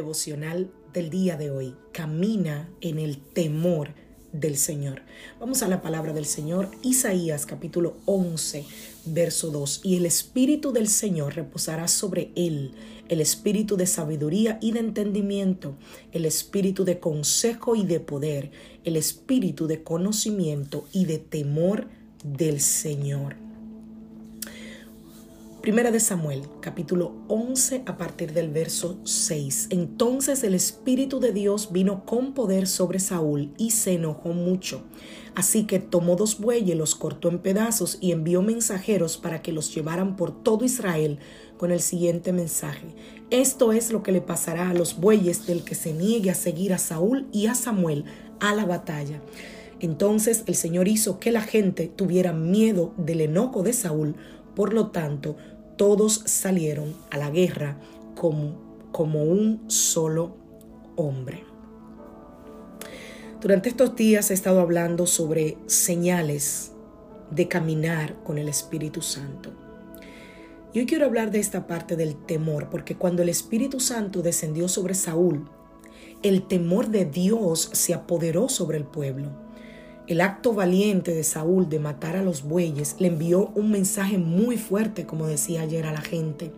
Devocional del día de hoy. Camina en el temor del Señor. Vamos a la palabra del Señor, Isaías capítulo 11, verso 2. Y el Espíritu del Señor reposará sobre él, el Espíritu de sabiduría y de entendimiento, el Espíritu de consejo y de poder, el Espíritu de conocimiento y de temor del Señor. Primera de Samuel, capítulo 11, a partir del verso 6. Entonces el Espíritu de Dios vino con poder sobre Saúl y se enojó mucho. Así que tomó dos bueyes, los cortó en pedazos y envió mensajeros para que los llevaran por todo Israel con el siguiente mensaje. Esto es lo que le pasará a los bueyes del que se niegue a seguir a Saúl y a Samuel a la batalla. Entonces el Señor hizo que la gente tuviera miedo del enojo de Saúl por lo tanto, todos salieron a la guerra como, como un solo hombre. Durante estos días he estado hablando sobre señales de caminar con el Espíritu Santo. Y hoy quiero hablar de esta parte del temor, porque cuando el Espíritu Santo descendió sobre Saúl, el temor de Dios se apoderó sobre el pueblo. El acto valiente de Saúl de matar a los bueyes le envió un mensaje muy fuerte, como decía ayer a la gente,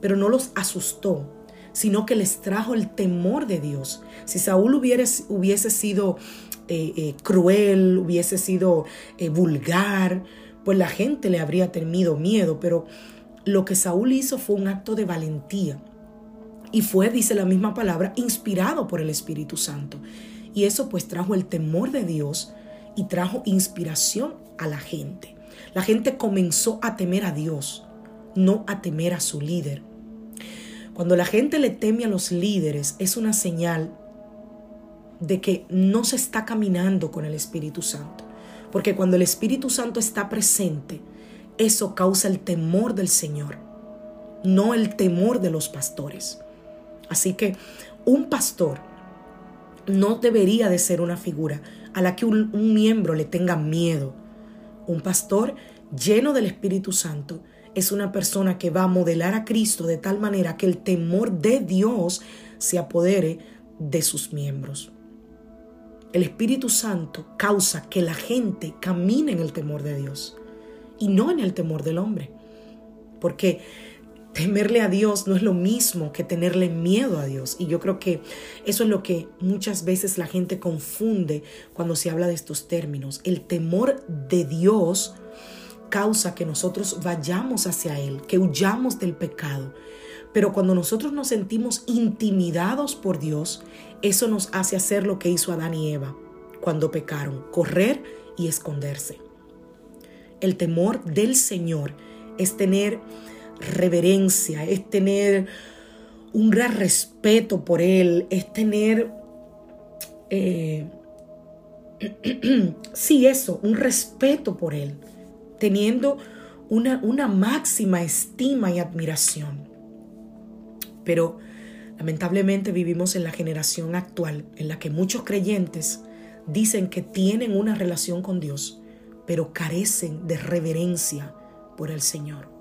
pero no los asustó, sino que les trajo el temor de Dios. Si Saúl hubiese, sido eh, eh, cruel, hubiese sido eh, vulgar, pues la gente le habría tenido miedo, pero lo que Saúl hizo fue un acto de valentía. Y fue, dice la misma palabra, inspirado por el Espíritu Santo. Y eso pues trajo el temor de Dios y trajo inspiración a la gente. La gente comenzó a temer a Dios, no a temer a su líder. Cuando la gente le teme a los líderes es una señal de que no se está caminando con el Espíritu Santo. Porque cuando el Espíritu Santo está presente, eso causa el temor del Señor, no el temor de los pastores. Así que un pastor no debería de ser una figura a la que un, miembro le tenga miedo. Un pastor lleno del Espíritu Santo es una persona que va a modelar a Cristo de tal manera que el temor de Dios se apodere de sus miembros. El Espíritu Santo causa que la gente camine en el temor de Dios y no en el temor del hombre. Porque temerle a Dios no es lo mismo que tenerle miedo a Dios. Y yo creo que eso es lo que muchas veces la gente confunde cuando se habla de estos términos. El temor de Dios causa que nosotros vayamos hacia Él, que huyamos del pecado. Pero cuando nosotros nos sentimos intimidados por Dios, eso nos hace hacer lo que hizo Adán y Eva cuando pecaron, correr y esconderse. El temor del Señor es tener reverencia, es tener un gran respeto por Él, es tener, eh, sí, eso, un respeto por Él, teniendo una, una máxima estima y admiración. Pero lamentablemente vivimos en la generación actual en la que muchos creyentes dicen que tienen una relación con Dios, pero carecen de reverencia por el Señor.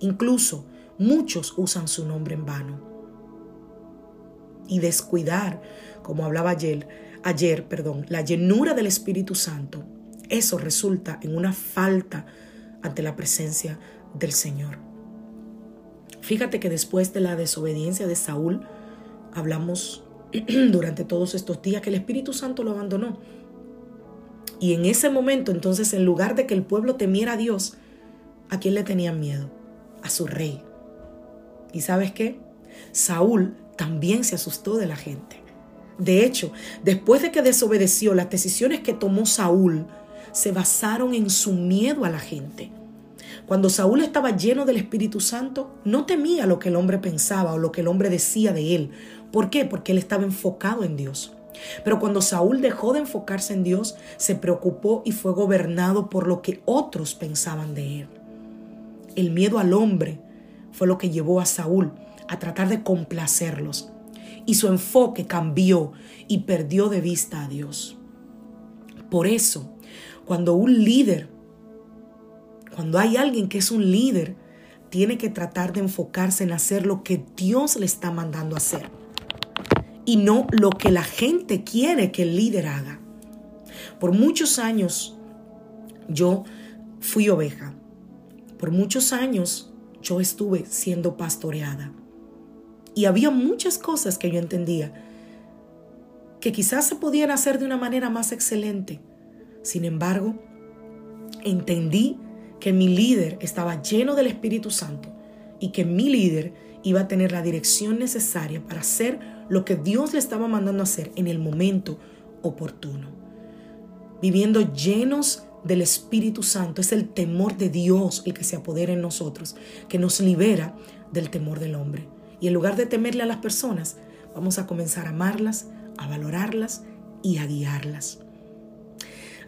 Incluso muchos usan su nombre en vano. Y descuidar, como hablaba ayer, ayer, perdón, la llenura del Espíritu Santo, eso resulta en una falta ante la presencia del Señor. Fíjate que después de la desobediencia de Saúl, hablamos durante todos estos días que el Espíritu Santo lo abandonó. Y en ese momento, entonces, en lugar de que el pueblo temiera a Dios, ¿a quién le tenían miedo? A su rey. ¿Y sabes qué? Saúl también se asustó de la gente. De hecho, después de que desobedeció, las decisiones que tomó Saúl se basaron en su miedo a la gente. Cuando Saúl estaba lleno del Espíritu Santo, no temía lo que el hombre pensaba o lo que el hombre decía de él. ¿Por qué? Porque él estaba enfocado en Dios. Pero cuando Saúl dejó de enfocarse en Dios, se preocupó y fue gobernado por lo que otros pensaban de él. El miedo al hombre fue lo que llevó a Saúl a tratar de complacerlos. Y su enfoque cambió y perdió de vista a Dios. Por eso, cuando un líder, cuando hay alguien que es un líder, tiene que tratar de enfocarse en hacer lo que Dios le está mandando hacer y no lo que la gente quiere que el líder haga. Por muchos años yo fui oveja. Por muchos años yo estuve siendo pastoreada. Y había muchas cosas que yo entendía que quizás se podían hacer de una manera más excelente. Sin embargo, entendí que mi líder estaba lleno del Espíritu Santo y que mi líder iba a tener la dirección necesaria para hacer lo que Dios le estaba mandando hacer en el momento oportuno. Viviendo llenos del Espíritu Santo, es el temor de Dios el que se apodera en nosotros, que nos libera del temor del hombre. Y en lugar de temerle a las personas, vamos a comenzar a amarlas, a valorarlas y a guiarlas.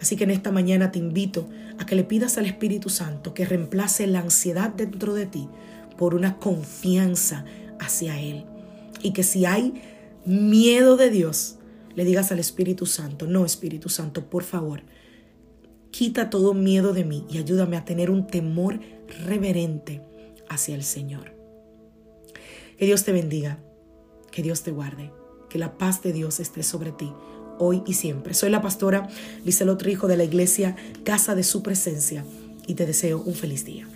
Así que en esta mañana te invito a que le pidas al Espíritu Santo que reemplace la ansiedad dentro de ti por una confianza hacia Él. Y que si hay miedo de Dios, le digas al Espíritu Santo, no Espíritu Santo, por favor, quita todo miedo de mí y ayúdame a tener un temor reverente hacia el Señor. Que Dios te bendiga, que Dios te guarde, que la paz de Dios esté sobre ti hoy y siempre. Soy la pastora Lizelot Rijo de la iglesia Casa de Su Presencia y te deseo un feliz día.